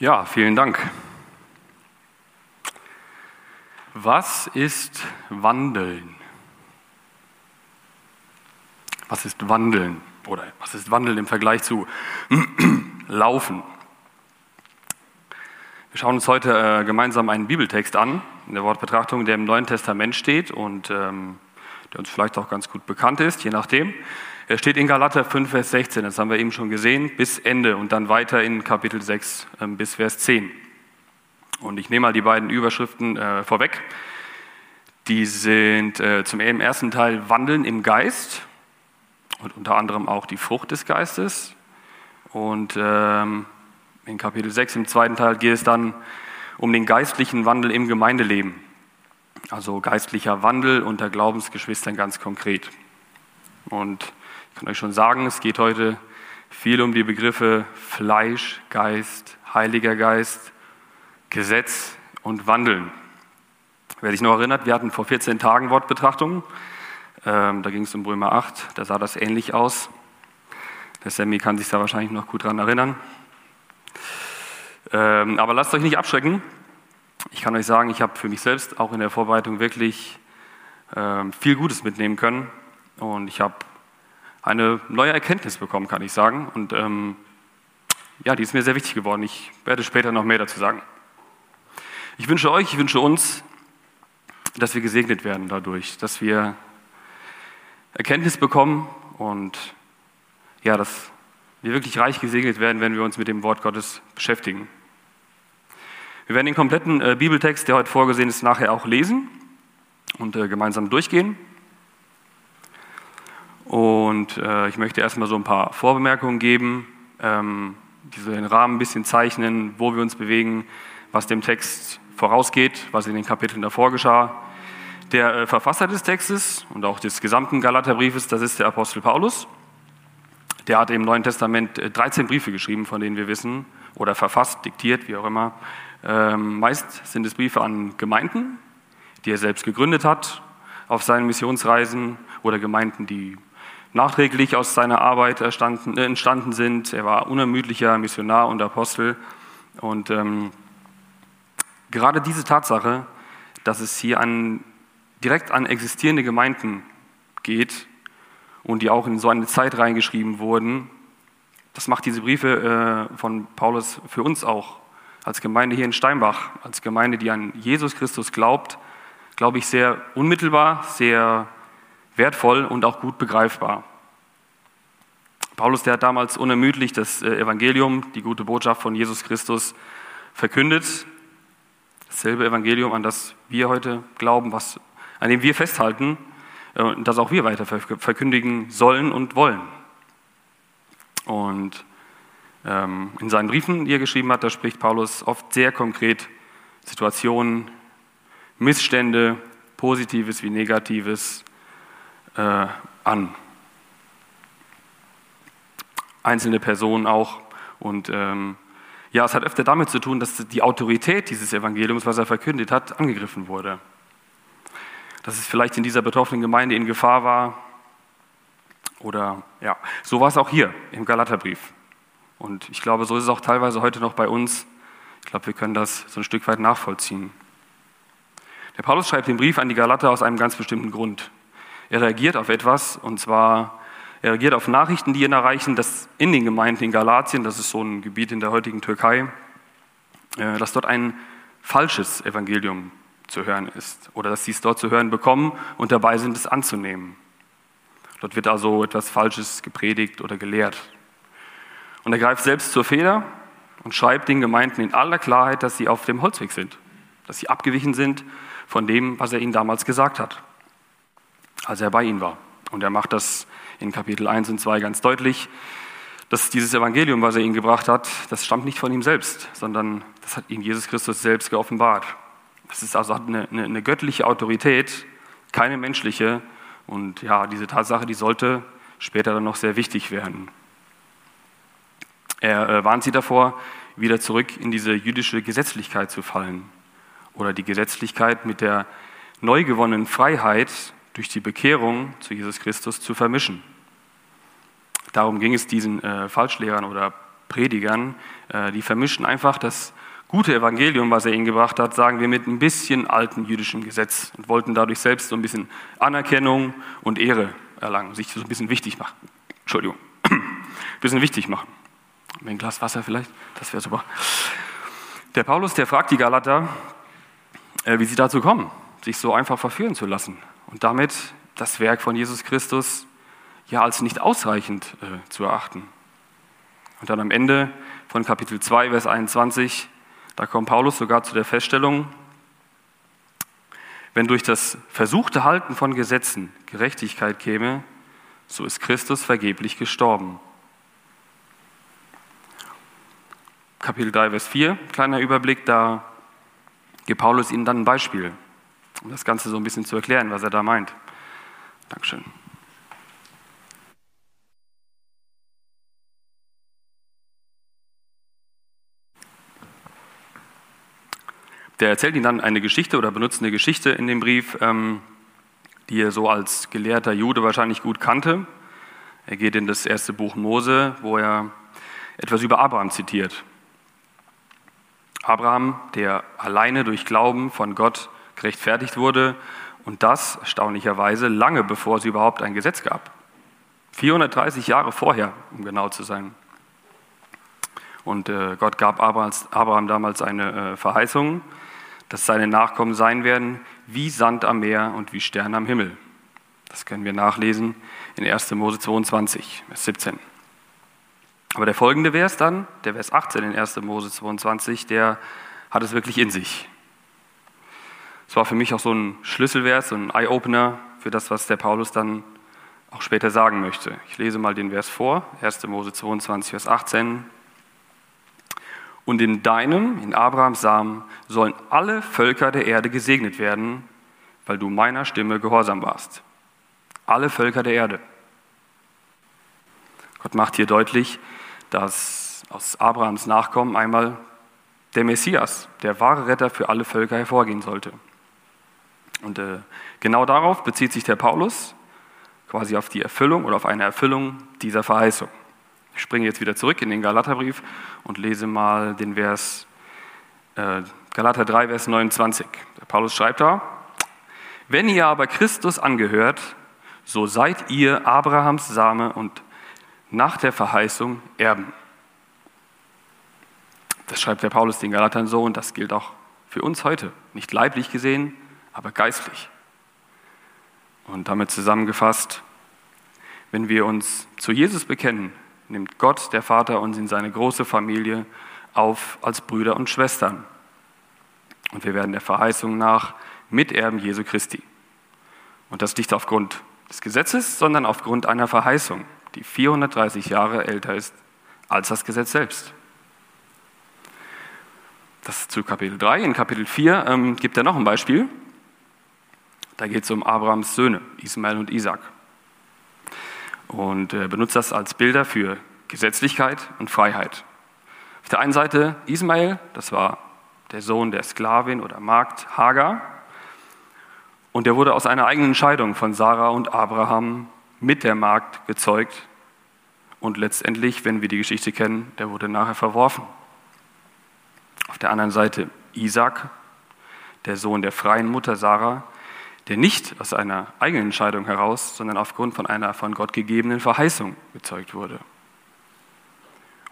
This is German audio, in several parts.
Ja, vielen Dank. Was ist Wandeln? Was ist Wandeln? Oder was ist Wandeln im Vergleich zu Laufen? Wir schauen uns heute äh, gemeinsam einen Bibeltext an, in der Wortbetrachtung, der im Neuen Testament steht und ähm, der uns vielleicht auch ganz gut bekannt ist, je nachdem. Er steht in Galater 5, Vers 16, das haben wir eben schon gesehen, bis Ende und dann weiter in Kapitel 6 äh, bis Vers 10. Und ich nehme mal die beiden Überschriften äh, vorweg. Die sind äh, zum ersten Teil Wandeln im Geist und unter anderem auch die Frucht des Geistes. Und ähm, in Kapitel 6 im zweiten Teil geht es dann um den geistlichen Wandel im Gemeindeleben. Also geistlicher Wandel unter Glaubensgeschwistern ganz konkret. Und kann euch schon sagen, es geht heute viel um die Begriffe Fleisch, Geist, Heiliger Geist, Gesetz und Wandeln. Wer sich noch erinnert, wir hatten vor 14 Tagen Wortbetrachtungen. Ähm, da ging es um Römer 8, da sah das ähnlich aus. Der Sammy kann sich da wahrscheinlich noch gut dran erinnern. Ähm, aber lasst euch nicht abschrecken. Ich kann euch sagen, ich habe für mich selbst auch in der Vorbereitung wirklich ähm, viel Gutes mitnehmen können. Und ich habe eine neue Erkenntnis bekommen, kann ich sagen. Und ähm, ja, die ist mir sehr wichtig geworden. Ich werde später noch mehr dazu sagen. Ich wünsche euch, ich wünsche uns, dass wir gesegnet werden dadurch, dass wir Erkenntnis bekommen und ja, dass wir wirklich reich gesegnet werden, wenn wir uns mit dem Wort Gottes beschäftigen. Wir werden den kompletten äh, Bibeltext, der heute vorgesehen ist, nachher auch lesen und äh, gemeinsam durchgehen. Und äh, ich möchte erstmal so ein paar Vorbemerkungen geben, ähm, die so den Rahmen ein bisschen zeichnen, wo wir uns bewegen, was dem Text vorausgeht, was in den Kapiteln davor geschah. Der äh, Verfasser des Textes und auch des gesamten Galaterbriefes, das ist der Apostel Paulus. Der hat im Neuen Testament 13 äh, Briefe geschrieben, von denen wir wissen, oder verfasst, diktiert, wie auch immer. Ähm, meist sind es Briefe an Gemeinden, die er selbst gegründet hat auf seinen Missionsreisen oder Gemeinden, die nachträglich aus seiner Arbeit äh, entstanden sind. Er war unermüdlicher Missionar und Apostel. Und ähm, gerade diese Tatsache, dass es hier an, direkt an existierende Gemeinden geht und die auch in so eine Zeit reingeschrieben wurden, das macht diese Briefe äh, von Paulus für uns auch als Gemeinde hier in Steinbach, als Gemeinde, die an Jesus Christus glaubt, glaube ich, sehr unmittelbar, sehr wertvoll und auch gut begreifbar. Paulus, der hat damals unermüdlich das äh, Evangelium, die gute Botschaft von Jesus Christus verkündet. Dasselbe Evangelium, an das wir heute glauben, was, an dem wir festhalten äh, und das auch wir weiter verkündigen sollen und wollen. Und ähm, in seinen Briefen, die er geschrieben hat, da spricht Paulus oft sehr konkret Situationen, Missstände, Positives wie Negatives, äh, an. Einzelne Personen auch. Und ähm, ja, es hat öfter damit zu tun, dass die Autorität dieses Evangeliums, was er verkündet hat, angegriffen wurde. Dass es vielleicht in dieser betroffenen Gemeinde in Gefahr war. Oder ja, so war es auch hier im Galaterbrief. Und ich glaube, so ist es auch teilweise heute noch bei uns. Ich glaube, wir können das so ein Stück weit nachvollziehen. Der Paulus schreibt den Brief an die Galater aus einem ganz bestimmten Grund. Er reagiert auf etwas, und zwar, er reagiert auf Nachrichten, die ihn erreichen, dass in den Gemeinden in Galatien, das ist so ein Gebiet in der heutigen Türkei, äh, dass dort ein falsches Evangelium zu hören ist oder dass sie es dort zu hören bekommen und dabei sind, es anzunehmen. Dort wird also etwas Falsches gepredigt oder gelehrt. Und er greift selbst zur Feder und schreibt den Gemeinden in aller Klarheit, dass sie auf dem Holzweg sind, dass sie abgewichen sind von dem, was er ihnen damals gesagt hat als er bei ihnen war. Und er macht das in Kapitel 1 und 2 ganz deutlich, dass dieses Evangelium, was er ihnen gebracht hat, das stammt nicht von ihm selbst, sondern das hat ihm Jesus Christus selbst geoffenbart. Das ist also eine, eine, eine göttliche Autorität, keine menschliche. Und ja, diese Tatsache, die sollte später dann noch sehr wichtig werden. Er äh, warnt sie davor, wieder zurück in diese jüdische Gesetzlichkeit zu fallen oder die Gesetzlichkeit mit der neu gewonnenen Freiheit, durch die Bekehrung zu Jesus Christus zu vermischen. Darum ging es diesen äh, Falschlehrern oder Predigern, äh, die vermischen einfach das gute Evangelium, was er ihnen gebracht hat, sagen wir mit ein bisschen alten jüdischen Gesetz und wollten dadurch selbst so ein bisschen Anerkennung und Ehre erlangen, sich so ein bisschen wichtig machen. Entschuldigung, ein bisschen wichtig machen. Ein Glas Wasser vielleicht, das wäre super. Der Paulus, der fragt die Galater, äh, wie sie dazu kommen, sich so einfach verführen zu lassen und damit das Werk von Jesus Christus ja als nicht ausreichend äh, zu erachten. Und dann am Ende von Kapitel 2, Vers 21, da kommt Paulus sogar zu der Feststellung, wenn durch das versuchte Halten von Gesetzen Gerechtigkeit käme, so ist Christus vergeblich gestorben. Kapitel 3, Vers 4, kleiner Überblick, da gibt Paulus ihnen dann ein Beispiel, um das Ganze so ein bisschen zu erklären, was er da meint. Dankeschön. Der erzählt ihnen dann eine Geschichte oder benutzt eine Geschichte in dem Brief, ähm, die er so als gelehrter Jude wahrscheinlich gut kannte. Er geht in das erste Buch Mose, wo er etwas über Abraham zitiert. Abraham, der alleine durch Glauben von Gott gerechtfertigt wurde und das erstaunlicherweise lange bevor es überhaupt ein Gesetz gab. 430 Jahre vorher, um genau zu sein. Und äh, Gott gab Abraham damals eine äh, Verheißung, dass seine Nachkommen sein werden wie Sand am Meer und wie Sterne am Himmel. Das können wir nachlesen in 1. Mose 22, Vers 17. Aber der folgende Vers dann, der Vers 18 in 1. Mose 22, der hat es wirklich in sich. Es war für mich auch so ein Schlüsselvers, so ein Eye-Opener für das, was der Paulus dann auch später sagen möchte. Ich lese mal den Vers vor, 1. Mose 22, Vers 18. Und in deinem, in Abrahams Samen, sollen alle Völker der Erde gesegnet werden, weil du meiner Stimme gehorsam warst. Alle Völker der Erde. Gott macht hier deutlich, dass aus Abrahams Nachkommen einmal der Messias, der wahre Retter für alle Völker hervorgehen sollte. Und äh, genau darauf bezieht sich der Paulus, quasi auf die Erfüllung oder auf eine Erfüllung dieser Verheißung. Ich springe jetzt wieder zurück in den Galaterbrief und lese mal den Vers äh, Galater 3, Vers 29. Der Paulus schreibt da, wenn ihr aber Christus angehört, so seid ihr Abrahams Same und nach der Verheißung Erben. Das schreibt der Paulus den Galatern so und das gilt auch für uns heute. Nicht leiblich gesehen, aber geistlich. Und damit zusammengefasst, wenn wir uns zu Jesus bekennen, nimmt Gott, der Vater, uns in seine große Familie auf als Brüder und Schwestern. Und wir werden der Verheißung nach Miterben Jesu Christi. Und das nicht aufgrund des Gesetzes, sondern aufgrund einer Verheißung, die 430 Jahre älter ist als das Gesetz selbst. Das zu Kapitel 3. In Kapitel 4 ähm, gibt er noch ein Beispiel. Da geht es um Abrahams Söhne, Ismael und Isaac und äh, benutzt das als Bilder für Gesetzlichkeit und Freiheit. Auf der einen Seite Ismael, das war der Sohn der Sklavin oder Magd Hagar, und der wurde aus einer eigenen Entscheidung von Sarah und Abraham mit der Magd gezeugt. Und letztendlich, wenn wir die Geschichte kennen, der wurde nachher verworfen. Auf der anderen Seite Isaac, der Sohn der freien Mutter Sarah, der nicht aus einer eigenen Entscheidung heraus, sondern aufgrund von einer von Gott gegebenen Verheißung gezeugt wurde.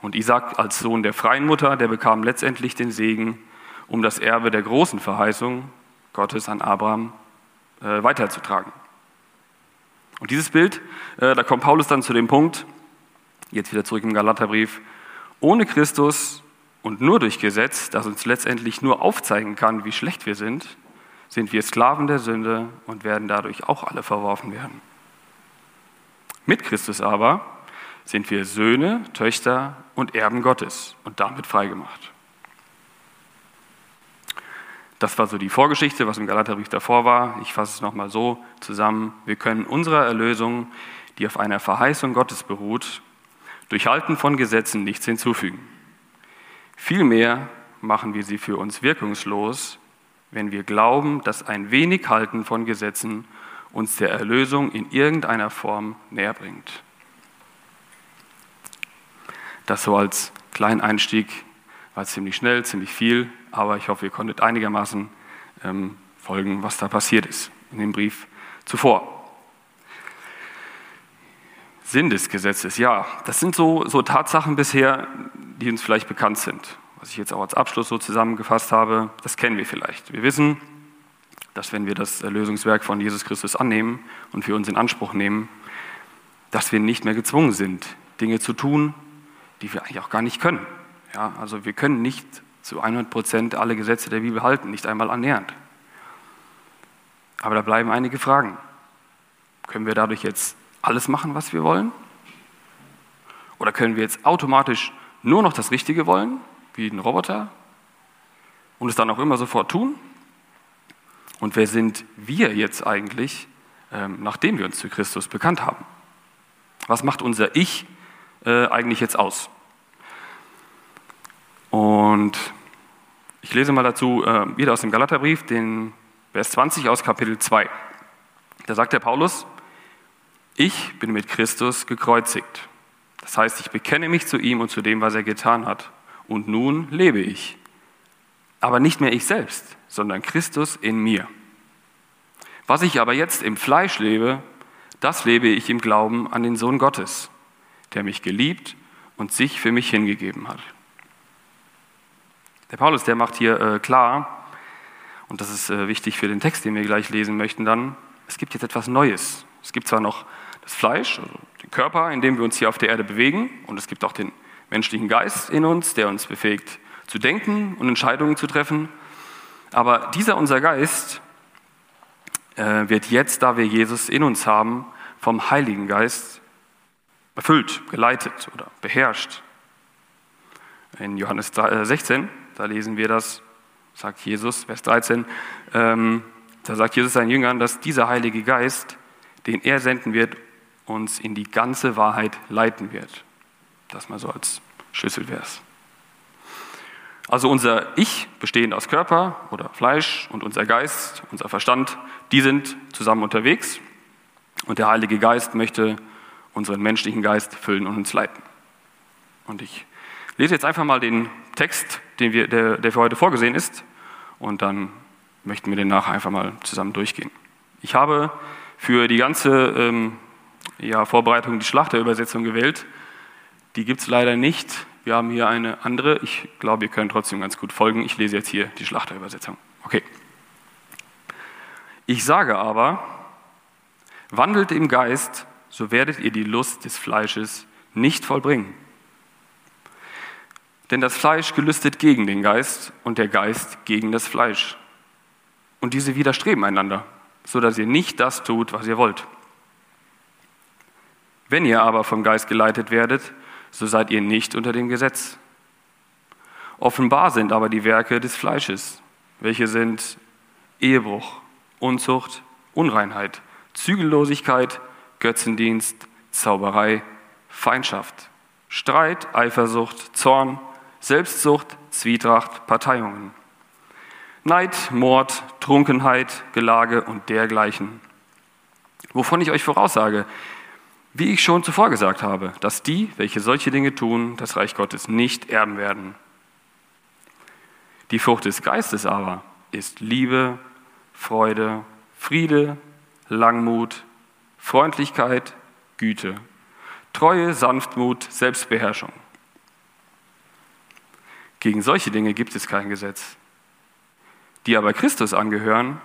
Und Isaac als Sohn der freien Mutter, der bekam letztendlich den Segen, um das Erbe der großen Verheißung Gottes an Abraham äh, weiterzutragen. Und dieses Bild, äh, da kommt Paulus dann zu dem Punkt, jetzt wieder zurück im Galaterbrief, ohne Christus und nur durch Gesetz, das uns letztendlich nur aufzeigen kann, wie schlecht wir sind, sind wir Sklaven der Sünde und werden dadurch auch alle verworfen werden. Mit Christus aber sind wir Söhne, Töchter und Erben Gottes und damit freigemacht. Das war so die Vorgeschichte, was im Galaterbrief davor war. Ich fasse es nochmal so zusammen. Wir können unserer Erlösung, die auf einer Verheißung Gottes beruht, durch Halten von Gesetzen nichts hinzufügen. Vielmehr machen wir sie für uns wirkungslos, wenn wir glauben, dass ein wenig Halten von Gesetzen uns der Erlösung in irgendeiner Form näher bringt. Das so als kleinen Einstieg, war ziemlich schnell, ziemlich viel, aber ich hoffe, ihr konntet einigermaßen ähm, folgen, was da passiert ist in dem Brief zuvor. Sinn des Gesetzes, ja, das sind so, so Tatsachen bisher, die uns vielleicht bekannt sind. Was ich jetzt auch als Abschluss so zusammengefasst habe, das kennen wir vielleicht. Wir wissen, dass wenn wir das Erlösungswerk von Jesus Christus annehmen und für uns in Anspruch nehmen, dass wir nicht mehr gezwungen sind, Dinge zu tun, die wir eigentlich auch gar nicht können. Ja, also wir können nicht zu 100 Prozent alle Gesetze der Bibel halten, nicht einmal annähernd. Aber da bleiben einige Fragen. Können wir dadurch jetzt alles machen, was wir wollen? Oder können wir jetzt automatisch nur noch das Richtige wollen, wie ein Roboter, und es dann auch immer sofort tun? Und wer sind wir jetzt eigentlich, ähm, nachdem wir uns zu Christus bekannt haben? Was macht unser Ich äh, eigentlich jetzt aus? Und ich lese mal dazu äh, wieder aus dem Galaterbrief, den Vers 20 aus Kapitel 2. Da sagt der Paulus, ich bin mit Christus gekreuzigt. Das heißt, ich bekenne mich zu ihm und zu dem, was er getan hat. Und nun lebe ich. Aber nicht mehr ich selbst, sondern Christus in mir. Was ich aber jetzt im Fleisch lebe, das lebe ich im Glauben an den Sohn Gottes, der mich geliebt und sich für mich hingegeben hat. Der Paulus, der macht hier äh, klar, und das ist äh, wichtig für den Text, den wir gleich lesen möchten dann, es gibt jetzt etwas Neues. Es gibt zwar noch das Fleisch, also den Körper, in dem wir uns hier auf der Erde bewegen. Und es gibt auch den menschlichen Geist in uns, der uns befähigt zu denken und Entscheidungen zu treffen. Aber dieser unser Geist äh, wird jetzt, da wir Jesus in uns haben, vom Heiligen Geist erfüllt, geleitet oder beherrscht. In Johannes 16, äh, da lesen wir das, sagt Jesus, Vers 13, ähm, da sagt Jesus seinen Jüngern, dass dieser Heilige Geist, den er senden wird, uns in die ganze Wahrheit leiten wird. Das mal so als Schlüsselvers. Also unser Ich, bestehend aus Körper oder Fleisch und unser Geist, unser Verstand, die sind zusammen unterwegs und der Heilige Geist möchte unseren menschlichen Geist füllen und uns leiten. Und ich lese jetzt einfach mal den Text, den wir, der, der für heute vorgesehen ist, und dann möchten wir den nachher einfach mal zusammen durchgehen. Ich habe für die ganze ähm, ja, Vorbereitung die Schlachterübersetzung gewählt. Die gibt es leider nicht. Wir haben hier eine andere. Ich glaube, ihr könnt trotzdem ganz gut folgen. Ich lese jetzt hier die Schlachterübersetzung. Okay. Ich sage aber, wandelt im Geist, so werdet ihr die Lust des Fleisches nicht vollbringen. Denn das Fleisch gelüstet gegen den Geist und der Geist gegen das Fleisch. Und diese widerstreben einander, so dass ihr nicht das tut, was ihr wollt. Wenn ihr aber vom Geist geleitet werdet, so seid ihr nicht unter dem Gesetz. Offenbar sind aber die Werke des Fleisches, welche sind Ehebruch, Unzucht, Unreinheit, Zügellosigkeit, Götzendienst, Zauberei, Feindschaft, Streit, Eifersucht, Zorn, Selbstsucht, Zwietracht, Parteiungen, Neid, Mord, Trunkenheit, Gelage und dergleichen. Wovon ich euch voraussage, wie ich schon zuvor gesagt habe, dass die, welche solche Dinge tun, das Reich Gottes nicht erben werden. Die Frucht des Geistes aber ist Liebe, Freude, Friede, Langmut, Freundlichkeit, Güte, Treue, Sanftmut, Selbstbeherrschung. Gegen solche Dinge gibt es kein Gesetz. Die aber Christus angehören,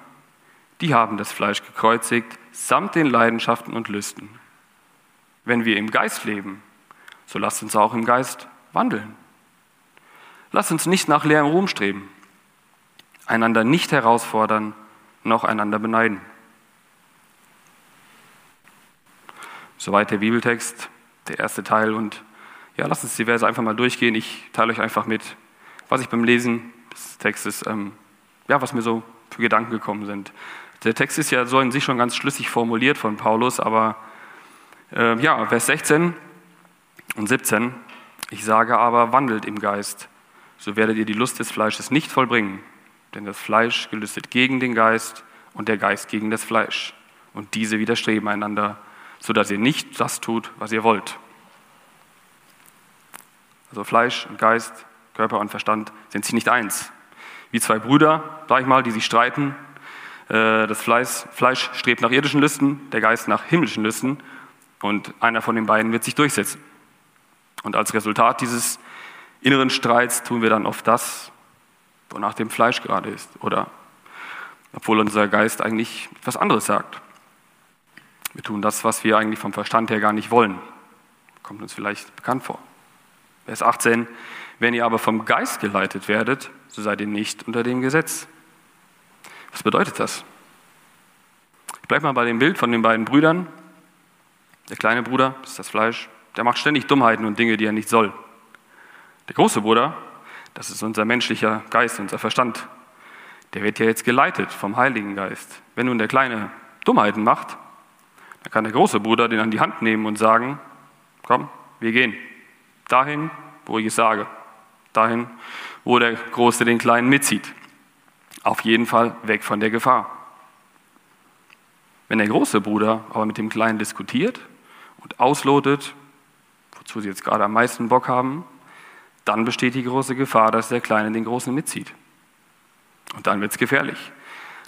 die haben das Fleisch gekreuzigt, samt den Leidenschaften und Lüsten. Wenn wir im Geist leben, so lasst uns auch im Geist wandeln. Lasst uns nicht nach leerem Ruhm streben, einander nicht herausfordern, noch einander beneiden. Soweit der Bibeltext, der erste Teil. Und ja, lasst uns die Verse einfach mal durchgehen. Ich teile euch einfach mit, was ich beim Lesen des Textes, ähm, ja, was mir so für Gedanken gekommen sind. Der Text ist ja so in sich schon ganz schlüssig formuliert von Paulus, aber äh, ja, Vers 16 und 17. Ich sage aber, wandelt im Geist, so werdet ihr die Lust des Fleisches nicht vollbringen. Denn das Fleisch gelüstet gegen den Geist und der Geist gegen das Fleisch. Und diese widerstreben einander, sodass ihr nicht das tut, was ihr wollt. Also Fleisch und Geist, Körper und Verstand sind sie nicht eins. Wie zwei Brüder, sag ich mal, die sich streiten. Äh, das Fleisch, Fleisch strebt nach irdischen Lüsten, der Geist nach himmlischen Lüsten und einer von den beiden wird sich durchsetzen. Und als Resultat dieses inneren Streits tun wir dann oft das, wonach dem Fleisch gerade ist. Oder obwohl unser Geist eigentlich etwas anderes sagt. Wir tun das, was wir eigentlich vom Verstand her gar nicht wollen. Kommt uns vielleicht bekannt vor. Vers 18, wenn ihr aber vom Geist geleitet werdet, so seid ihr nicht unter dem Gesetz. Was bedeutet das? Ich bleibe mal bei dem Bild von den beiden Brüdern. Der kleine Bruder, das ist das Fleisch, der macht ständig Dummheiten und Dinge, die er nicht soll. Der große Bruder, das ist unser menschlicher Geist, unser Verstand, der wird ja jetzt geleitet vom Heiligen Geist. Wenn nun der Kleine Dummheiten macht, dann kann der große Bruder den an die Hand nehmen und sagen, komm, wir gehen dahin, wo ich es sage, dahin, wo der Große den Kleinen mitzieht. Auf jeden Fall weg von der Gefahr. Wenn der große Bruder aber mit dem Kleinen diskutiert und auslotet, wozu sie jetzt gerade am meisten Bock haben, dann besteht die große Gefahr, dass der Kleine den Großen mitzieht. Und dann wird es gefährlich.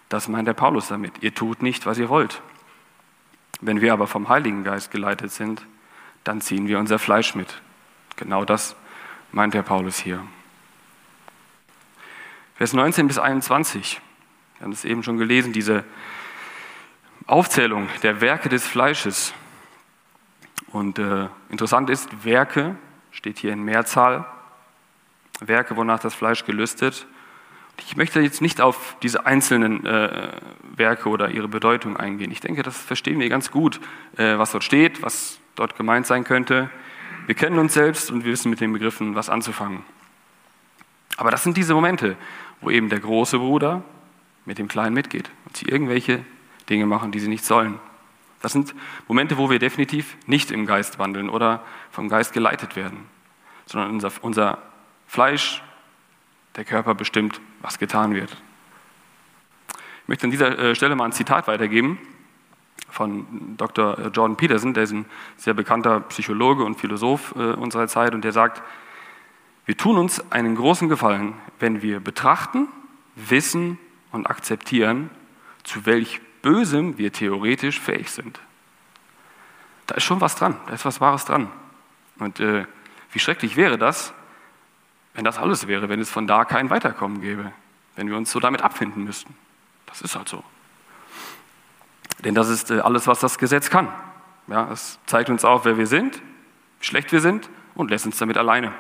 Das meint der Paulus damit. Ihr tut nicht, was ihr wollt. Wenn wir aber vom Heiligen Geist geleitet sind, dann ziehen wir unser Fleisch mit. Genau das meint der Paulus hier. Vers 19 bis 21. Wir haben es eben schon gelesen, diese Aufzählung der Werke des Fleisches. Und äh, interessant ist, Werke steht hier in Mehrzahl. Werke, wonach das Fleisch gelüstet. Ich möchte jetzt nicht auf diese einzelnen äh, Werke oder ihre Bedeutung eingehen. Ich denke, das verstehen wir ganz gut, äh, was dort steht, was dort gemeint sein könnte. Wir kennen uns selbst und wir wissen mit den Begriffen, was anzufangen. Aber das sind diese Momente, wo eben der große Bruder mit dem Kleinen mitgeht und sie irgendwelche Dinge machen, die sie nicht sollen. Das sind Momente, wo wir definitiv nicht im Geist wandeln oder vom Geist geleitet werden, sondern unser, unser Fleisch, der Körper bestimmt, was getan wird. Ich möchte an dieser äh, Stelle mal ein Zitat weitergeben von Dr. Jordan Peterson, der ist ein sehr bekannter Psychologe und Philosoph äh, unserer Zeit und der sagt, wir tun uns einen großen Gefallen, wenn wir betrachten, wissen und akzeptieren, zu welch Bösem wir theoretisch fähig sind. Da ist schon was dran, da ist was Wahres dran. Und äh, wie schrecklich wäre das, wenn das alles wäre, wenn es von da kein Weiterkommen gäbe, wenn wir uns so damit abfinden müssten. Das ist halt so. Denn das ist äh, alles, was das Gesetz kann. Ja, es zeigt uns auf, wer wir sind, wie schlecht wir sind und lässt uns damit alleine.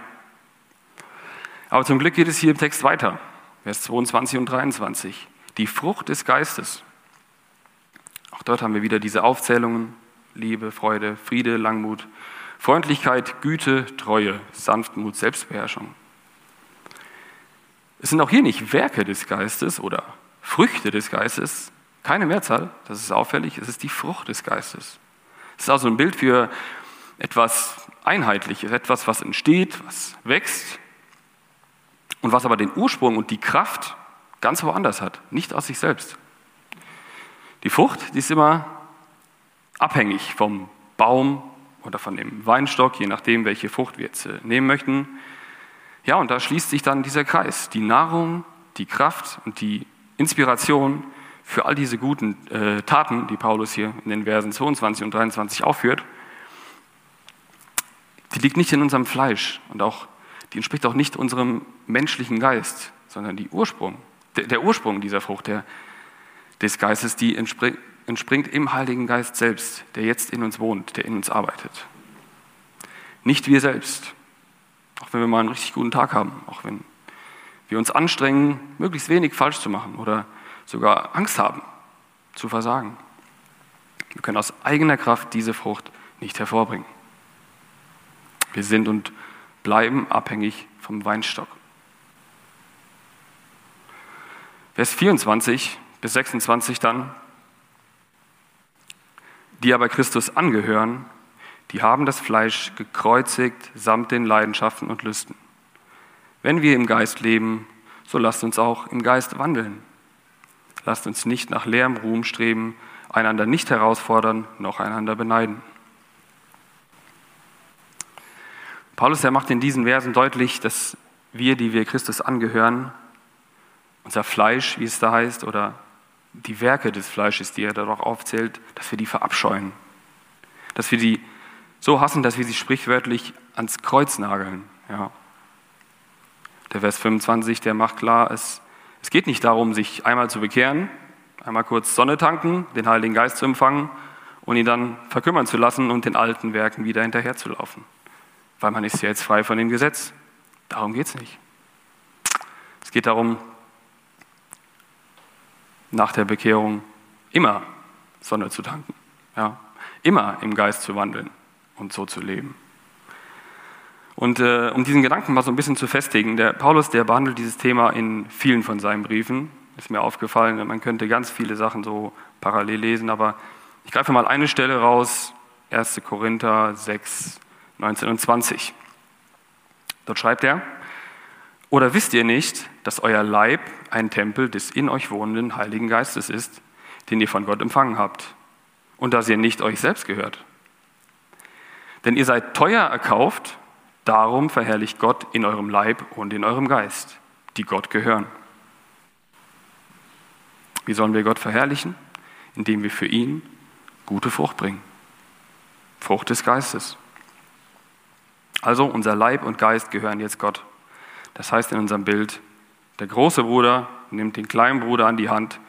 Aber zum Glück geht es hier im Text weiter. Vers 22 und 23. Die Frucht des Geistes. Auch dort haben wir wieder diese Aufzählungen. Liebe, Freude, Friede, Langmut, Freundlichkeit, Güte, Treue, Sanftmut, Selbstbeherrschung. Es sind auch hier nicht Werke des Geistes oder Früchte des Geistes, keine Mehrzahl, das ist auffällig, es ist die Frucht des Geistes. Es ist also ein Bild für etwas Einheitliches, etwas, was entsteht, was wächst und was aber den Ursprung und die Kraft ganz woanders hat, nicht aus sich selbst. Die Frucht, die ist immer abhängig vom Baum oder von dem Weinstock, je nachdem, welche Frucht wir jetzt äh, nehmen möchten. Ja, und da schließt sich dann dieser Kreis. Die Nahrung, die Kraft und die Inspiration für all diese guten äh, Taten, die Paulus hier in den Versen 22 und 23 aufführt, die liegt nicht in unserem Fleisch und auch, die entspricht auch nicht unserem menschlichen Geist, sondern die Ursprung, der, der Ursprung dieser Frucht der, des Geistes, die entspringt, im Heiligen Geist selbst, der jetzt in uns wohnt, der in uns arbeitet. Nicht wir selbst, auch wenn wir mal einen richtig guten Tag haben, auch wenn wir uns anstrengen, möglichst wenig falsch zu machen oder sogar Angst haben zu versagen. Wir können aus eigener Kraft diese Frucht nicht hervorbringen. Wir sind und bleiben abhängig vom Weinstock. Vers 24 bis 26 dann. Die aber Christus angehören, die haben das Fleisch gekreuzigt samt den Leidenschaften und Lüsten. Wenn wir im Geist leben, so lasst uns auch im Geist wandeln. Lasst uns nicht nach leerem Ruhm streben, einander nicht herausfordern, noch einander beneiden. Paulus, der macht in diesen Versen deutlich, dass wir, die wir Christus angehören, unser Fleisch, wie es da heißt, oder die Werke des Fleisches, die er darauf aufzählt, dass wir die verabscheuen. Dass wir die so hassen, dass wir sie sprichwörtlich ans Kreuz nageln. Ja. Der Vers 25, der macht klar, es, es geht nicht darum, sich einmal zu bekehren, einmal kurz Sonne tanken, den Heiligen Geist zu empfangen und ihn dann verkümmern zu lassen und den alten Werken wieder hinterherzulaufen. Weil man ist ja jetzt frei von dem Gesetz. Darum geht es nicht. Es geht darum, nach der Bekehrung immer Sonne zu tanken, ja, immer im Geist zu wandeln und so zu leben. Und äh, um diesen Gedanken mal so ein bisschen zu festigen, der Paulus, der behandelt dieses Thema in vielen von seinen Briefen. Ist mir aufgefallen, man könnte ganz viele Sachen so parallel lesen, aber ich greife mal eine Stelle raus, 1. Korinther 6, 19 und 20. Dort schreibt er, oder wisst ihr nicht, dass euer Leib ein Tempel des in euch wohnenden Heiligen Geistes ist, den ihr von Gott empfangen habt, und dass ihr nicht euch selbst gehört? Denn ihr seid teuer erkauft, darum verherrlicht Gott in eurem Leib und in eurem Geist, die Gott gehören. Wie sollen wir Gott verherrlichen? Indem wir für ihn gute Frucht bringen. Frucht des Geistes. Also unser Leib und Geist gehören jetzt Gott. Das heißt in unserem Bild, der große Bruder nimmt den kleinen Bruder an die Hand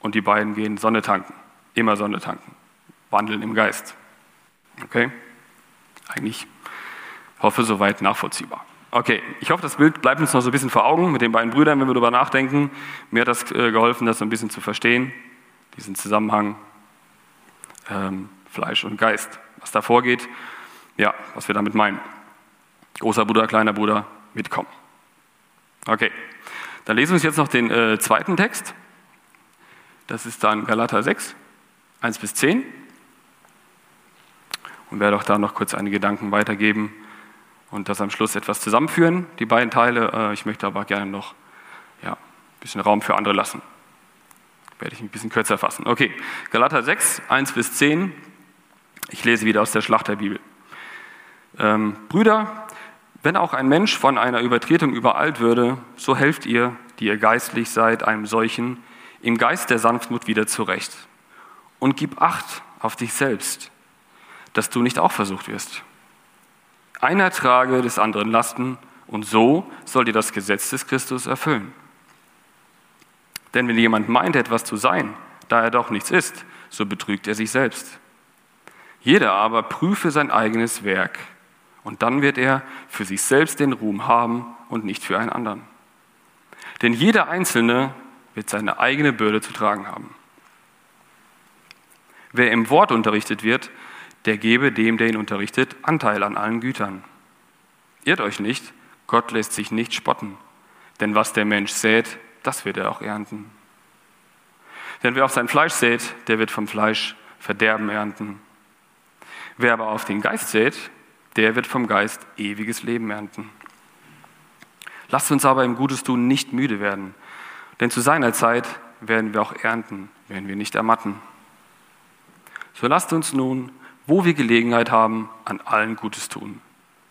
und die beiden gehen Sonne tanken. Immer Sonne tanken. Wandeln im Geist. Okay? Eigentlich hoffe, soweit nachvollziehbar. Okay, ich hoffe, das Bild bleibt uns noch so ein bisschen vor Augen mit den beiden Brüdern, wenn wir darüber nachdenken. Mir hat das äh, geholfen, das so ein bisschen zu verstehen, diesen Zusammenhang ähm, Fleisch und Geist. Was da vorgeht, ja, was wir damit meinen. Großer Bruder, kleiner Bruder, mitkommen. Okay, dann lesen wir uns jetzt noch den äh, zweiten Text. Das ist dann Galater 6, 1 bis 10. Und werde auch da noch kurz einige Gedanken weitergeben und das am Schluss etwas zusammenführen, die beiden Teile. Äh, ich möchte aber gerne noch ja, ein bisschen Raum für andere lassen. Werde ich ein bisschen kürzer fassen. Okay, Galater 6, 1 bis 10. Ich lese wieder aus der Schlachterbibel. Ähm, Brüder, wenn auch ein Mensch von einer Übertretung übereilt würde, so helft ihr, die ihr geistlich seid, einem solchen im Geist der Sanftmut wieder zurecht. Und gib Acht auf dich selbst, dass du nicht auch versucht wirst. Einer trage des anderen Lasten, und so sollt ihr das Gesetz des Christus erfüllen. Denn wenn jemand meint, etwas zu sein, da er doch nichts ist, so betrügt er sich selbst. Jeder aber prüfe sein eigenes Werk und dann wird er für sich selbst den Ruhm haben und nicht für einen anderen. Denn jeder Einzelne wird seine eigene Bürde zu tragen haben. Wer im Wort unterrichtet wird, der gebe dem, der ihn unterrichtet, Anteil an allen Gütern. Irrt euch nicht, Gott lässt sich nicht spotten, denn was der Mensch sät, das wird er auch ernten. Denn wer auf sein Fleisch sät, der wird vom Fleisch Verderben ernten. Wer aber auf den Geist sät, der wird vom Geist ewiges Leben ernten. Lasst uns aber im Gutes tun nicht müde werden, denn zu seiner Zeit werden wir auch ernten, werden wir nicht ermatten. So lasst uns nun, wo wir Gelegenheit haben, an allen Gutes tun,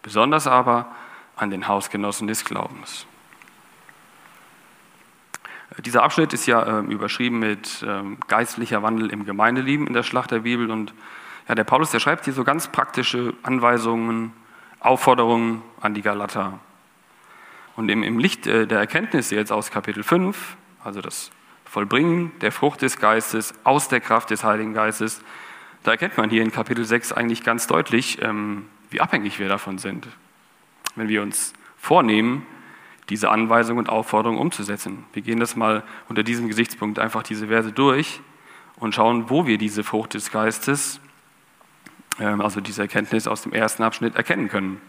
besonders aber an den Hausgenossen des Glaubens. Dieser Abschnitt ist ja äh, überschrieben mit äh, geistlicher Wandel im Gemeindeleben in der Schlacht der Bibel und ja, der Paulus, der schreibt hier so ganz praktische Anweisungen, Aufforderungen an die Galater. Und im, im Licht äh, der Erkenntnisse jetzt aus Kapitel 5, also das Vollbringen der Frucht des Geistes aus der Kraft des Heiligen Geistes, da erkennt man hier in Kapitel 6 eigentlich ganz deutlich, ähm, wie abhängig wir davon sind. Wenn wir uns vornehmen, diese Anweisungen und Aufforderungen umzusetzen. Wir gehen das mal unter diesem Gesichtspunkt einfach diese Verse durch und schauen, wo wir diese Frucht des Geistes also diese Erkenntnis aus dem ersten Abschnitt erkennen können.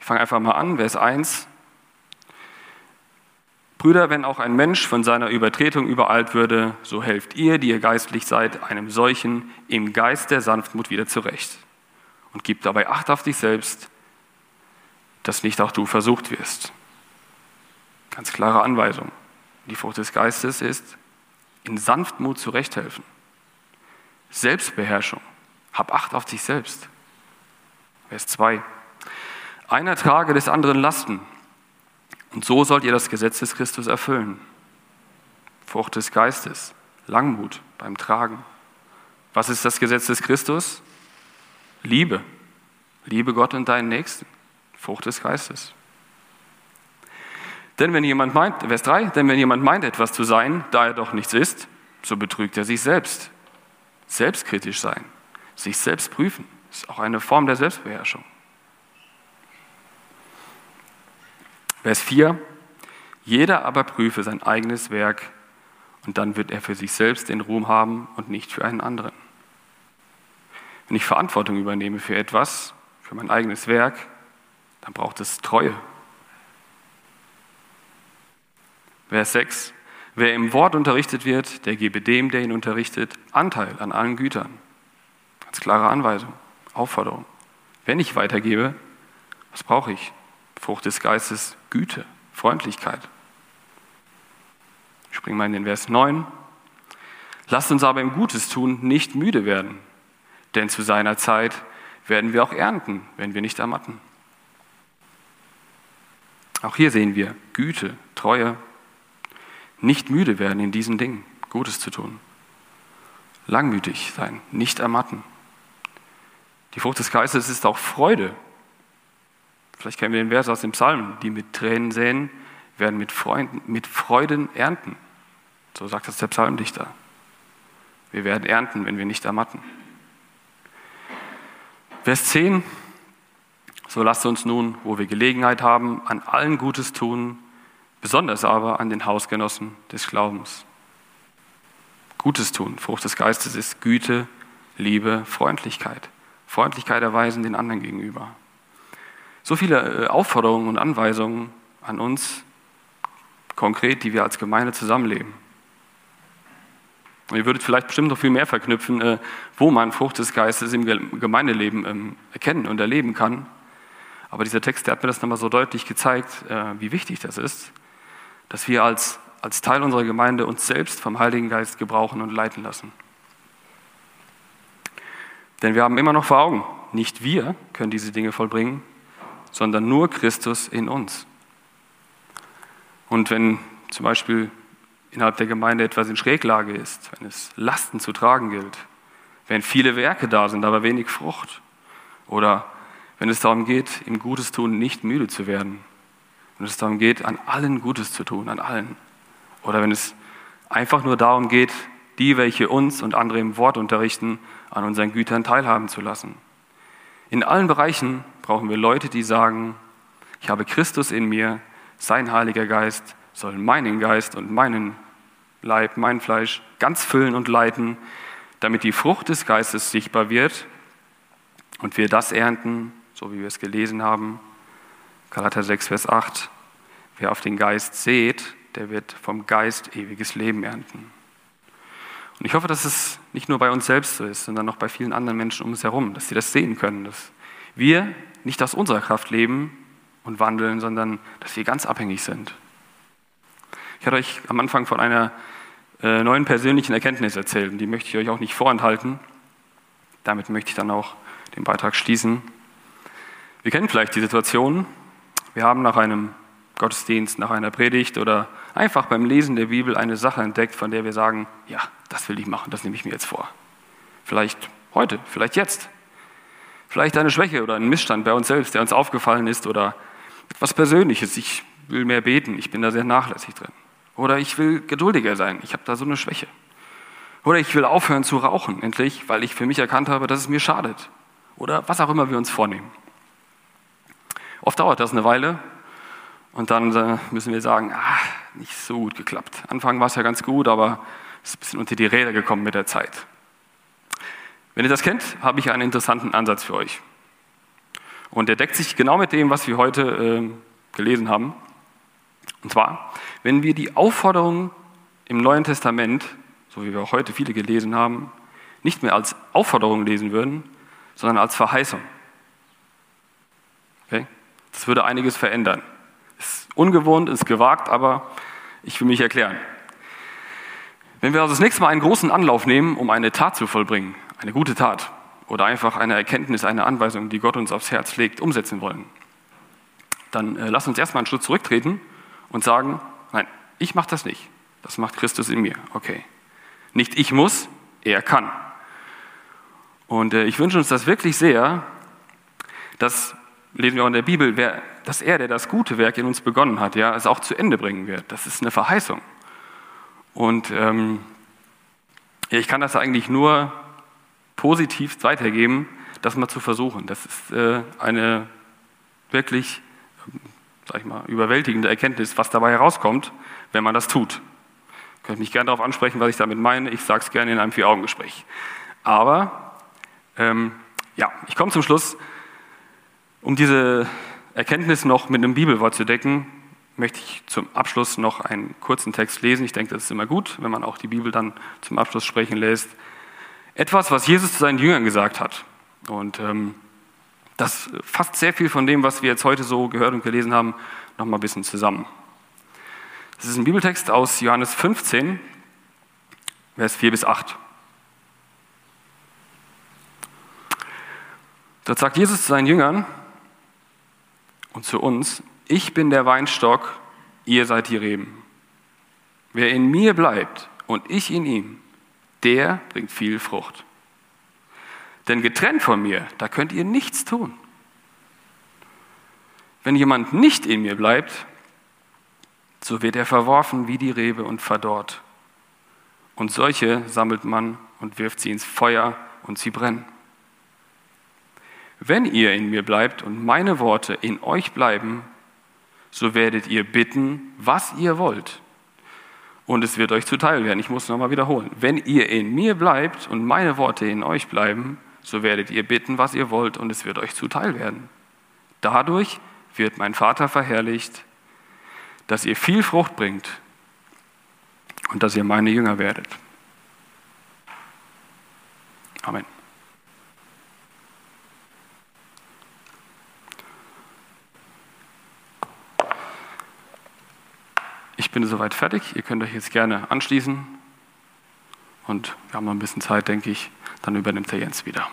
Ich fange einfach mal an, Vers 1. Brüder, wenn auch ein Mensch von seiner Übertretung übereilt würde, so helft ihr, die ihr geistlich seid, einem solchen im Geist der Sanftmut wieder zurecht. Und gib dabei Acht auf dich selbst, dass nicht auch du versucht wirst. Ganz klare Anweisung. Die Frucht des Geistes ist, in Sanftmut zurechthelfen. Selbstbeherrschung. Hab Acht auf dich selbst. Vers 2. Einer trage des anderen Lasten. Und so sollt ihr das Gesetz des Christus erfüllen. Frucht des Geistes, Langmut beim Tragen. Was ist das Gesetz des Christus? Liebe. Liebe Gott und deinen Nächsten. Frucht des Geistes. Denn wenn jemand meint, Vers 3, denn wenn jemand meint, etwas zu sein, da er doch nichts ist, so betrügt er sich selbst. Selbstkritisch sein, sich selbst prüfen, ist auch eine Form der Selbstbeherrschung. Vers 4, jeder aber prüfe sein eigenes Werk und dann wird er für sich selbst den Ruhm haben und nicht für einen anderen. Wenn ich Verantwortung übernehme für etwas, für mein eigenes Werk, dann braucht es Treue. Vers 6. Wer im Wort unterrichtet wird, der gebe dem, der ihn unterrichtet, Anteil an allen Gütern. Ganz klare Anweisung, Aufforderung. Wenn ich weitergebe, was brauche ich? Frucht des Geistes, Güte, Freundlichkeit. Ich springe mal in den Vers 9. Lasst uns aber im Gutes tun nicht müde werden, denn zu seiner Zeit werden wir auch ernten, wenn wir nicht ermatten. Auch hier sehen wir Güte, Treue, nicht müde werden in diesen Dingen, Gutes zu tun. Langmütig sein, nicht ermatten. Die Frucht des Geistes ist auch Freude. Vielleicht kennen wir den Vers aus dem Psalm, die mit Tränen säen, werden mit, Freunden, mit Freuden ernten. So sagt das der Psalmdichter. Wir werden ernten, wenn wir nicht ermatten. Vers 10. So lasst uns nun, wo wir Gelegenheit haben, an allen Gutes tun, besonders aber an den Hausgenossen des Glaubens. Gutes tun, Frucht des Geistes ist Güte, Liebe, Freundlichkeit. Freundlichkeit erweisen den anderen gegenüber. So viele äh, Aufforderungen und Anweisungen an uns, konkret, die wir als Gemeinde zusammenleben. Und ihr würdet vielleicht bestimmt noch viel mehr verknüpfen, äh, wo man Frucht des Geistes im Gemeindeleben ähm, erkennen und erleben kann. Aber dieser Text, der hat mir das nochmal so deutlich gezeigt, äh, wie wichtig das ist dass wir als, als Teil unserer Gemeinde uns selbst vom Heiligen Geist gebrauchen und leiten lassen. Denn wir haben immer noch vor Augen, nicht wir können diese Dinge vollbringen, sondern nur Christus in uns. Und wenn zum Beispiel innerhalb der Gemeinde etwas in Schräglage ist, wenn es Lasten zu tragen gilt, wenn viele Werke da sind, aber wenig Frucht, oder wenn es darum geht, im Gutes tun nicht müde zu werden, wenn es darum geht, an allen Gutes zu tun, an allen. Oder wenn es einfach nur darum geht, die, welche uns und andere im Wort unterrichten, an unseren Gütern teilhaben zu lassen. In allen Bereichen brauchen wir Leute, die sagen, ich habe Christus in mir, sein Heiliger Geist soll meinen Geist und meinen Leib, mein Fleisch ganz füllen und leiten, damit die Frucht des Geistes sichtbar wird und wir das ernten, so wie wir es gelesen haben, Galater 6, Vers 8. Wer auf den Geist seht, der wird vom Geist ewiges Leben ernten. Und ich hoffe, dass es nicht nur bei uns selbst so ist, sondern auch bei vielen anderen Menschen um uns herum, dass sie das sehen können, dass wir nicht aus unserer Kraft leben und wandeln, sondern dass wir ganz abhängig sind. Ich hatte euch am Anfang von einer äh, neuen persönlichen Erkenntnis erzählt und die möchte ich euch auch nicht vorenthalten. Damit möchte ich dann auch den Beitrag schließen. Wir kennen vielleicht die Situation, wir haben nach einem Gottesdienst, nach einer Predigt oder einfach beim Lesen der Bibel eine Sache entdeckt, von der wir sagen, ja, das will ich machen, das nehme ich mir jetzt vor. Vielleicht heute, vielleicht jetzt. Vielleicht eine Schwäche oder ein Missstand bei uns selbst, der uns aufgefallen ist oder etwas Persönliches. Ich will mehr beten, ich bin da sehr nachlässig drin. Oder ich will geduldiger sein, ich habe da so eine Schwäche. Oder ich will aufhören zu rauchen, endlich, weil ich für mich erkannt habe, dass es mir schadet. Oder was auch immer wir uns vornehmen. Oft dauert das eine Weile und dann äh, müssen wir sagen, ah, nicht so gut geklappt. Anfang war es ja ganz gut, aber es ist ein bisschen unter die Räder gekommen mit der Zeit. Wenn ihr das kennt, habe ich einen interessanten Ansatz für euch. Und der deckt sich genau mit dem, was wir heute äh, gelesen haben. Und zwar, wenn wir die Aufforderung im Neuen Testament, so wie wir heute viele gelesen haben, nicht mehr als Aufforderung lesen würden, sondern als Verheißung. Okay? Das würde einiges verändern. Ungewohnt, ist gewagt, aber ich will mich erklären. Wenn wir also das nächste Mal einen großen Anlauf nehmen, um eine Tat zu vollbringen, eine gute Tat oder einfach eine Erkenntnis, eine Anweisung, die Gott uns aufs Herz legt, umsetzen wollen, dann äh, lass uns erstmal einen Schritt zurücktreten und sagen, nein, ich mache das nicht. Das macht Christus in mir. Okay. Nicht ich muss, er kann. Und äh, ich wünsche uns das wirklich sehr, dass, lesen wir auch in der Bibel, wer, dass er, der das gute Werk in uns begonnen hat, ja, es auch zu Ende bringen wird. Das ist eine Verheißung. Und ähm, ich kann das eigentlich nur positiv weitergeben, das mal zu versuchen. Das ist äh, eine wirklich, sag ich mal, überwältigende Erkenntnis, was dabei herauskommt, wenn man das tut. Ihr könnt mich gerne darauf ansprechen, was ich damit meine. Ich sage es gerne in einem Vier-Augen-Gespräch. Aber ähm, ja, ich komme zum Schluss. Um diese Erkenntnis noch mit einem Bibelwort zu decken, möchte ich zum Abschluss noch einen kurzen Text lesen. Ich denke, das ist immer gut, wenn man auch die Bibel dann zum Abschluss sprechen lässt. Etwas, was Jesus zu seinen Jüngern gesagt hat. Und ähm, das fasst sehr viel von dem, was wir jetzt heute so gehört und gelesen haben, noch mal ein bisschen zusammen. Das ist ein Bibeltext aus Johannes 15, Vers 4 bis 8. Dort sagt Jesus zu seinen Jüngern und zu uns, ich bin der Weinstock, ihr seid die Reben. Wer in mir bleibt und ich in ihm, der bringt viel Frucht. Denn getrennt von mir, da könnt ihr nichts tun. Wenn jemand nicht in mir bleibt, so wird er verworfen wie die Rebe und verdorrt. Und solche sammelt man und wirft sie ins Feuer und sie brennen. Wenn ihr in mir bleibt und meine Worte in euch bleiben, so werdet ihr bitten, was ihr wollt. Und es wird euch zuteil werden. Ich muss nochmal wiederholen. Wenn ihr in mir bleibt und meine Worte in euch bleiben, so werdet ihr bitten, was ihr wollt, und es wird euch zuteil werden. Dadurch wird mein Vater verherrlicht, dass ihr viel Frucht bringt und dass ihr meine Jünger werdet. Amen. Ich bin soweit fertig. Ihr könnt euch jetzt gerne anschließen. Und wir haben noch ein bisschen Zeit, denke ich. Dann übernimmt der Jens wieder.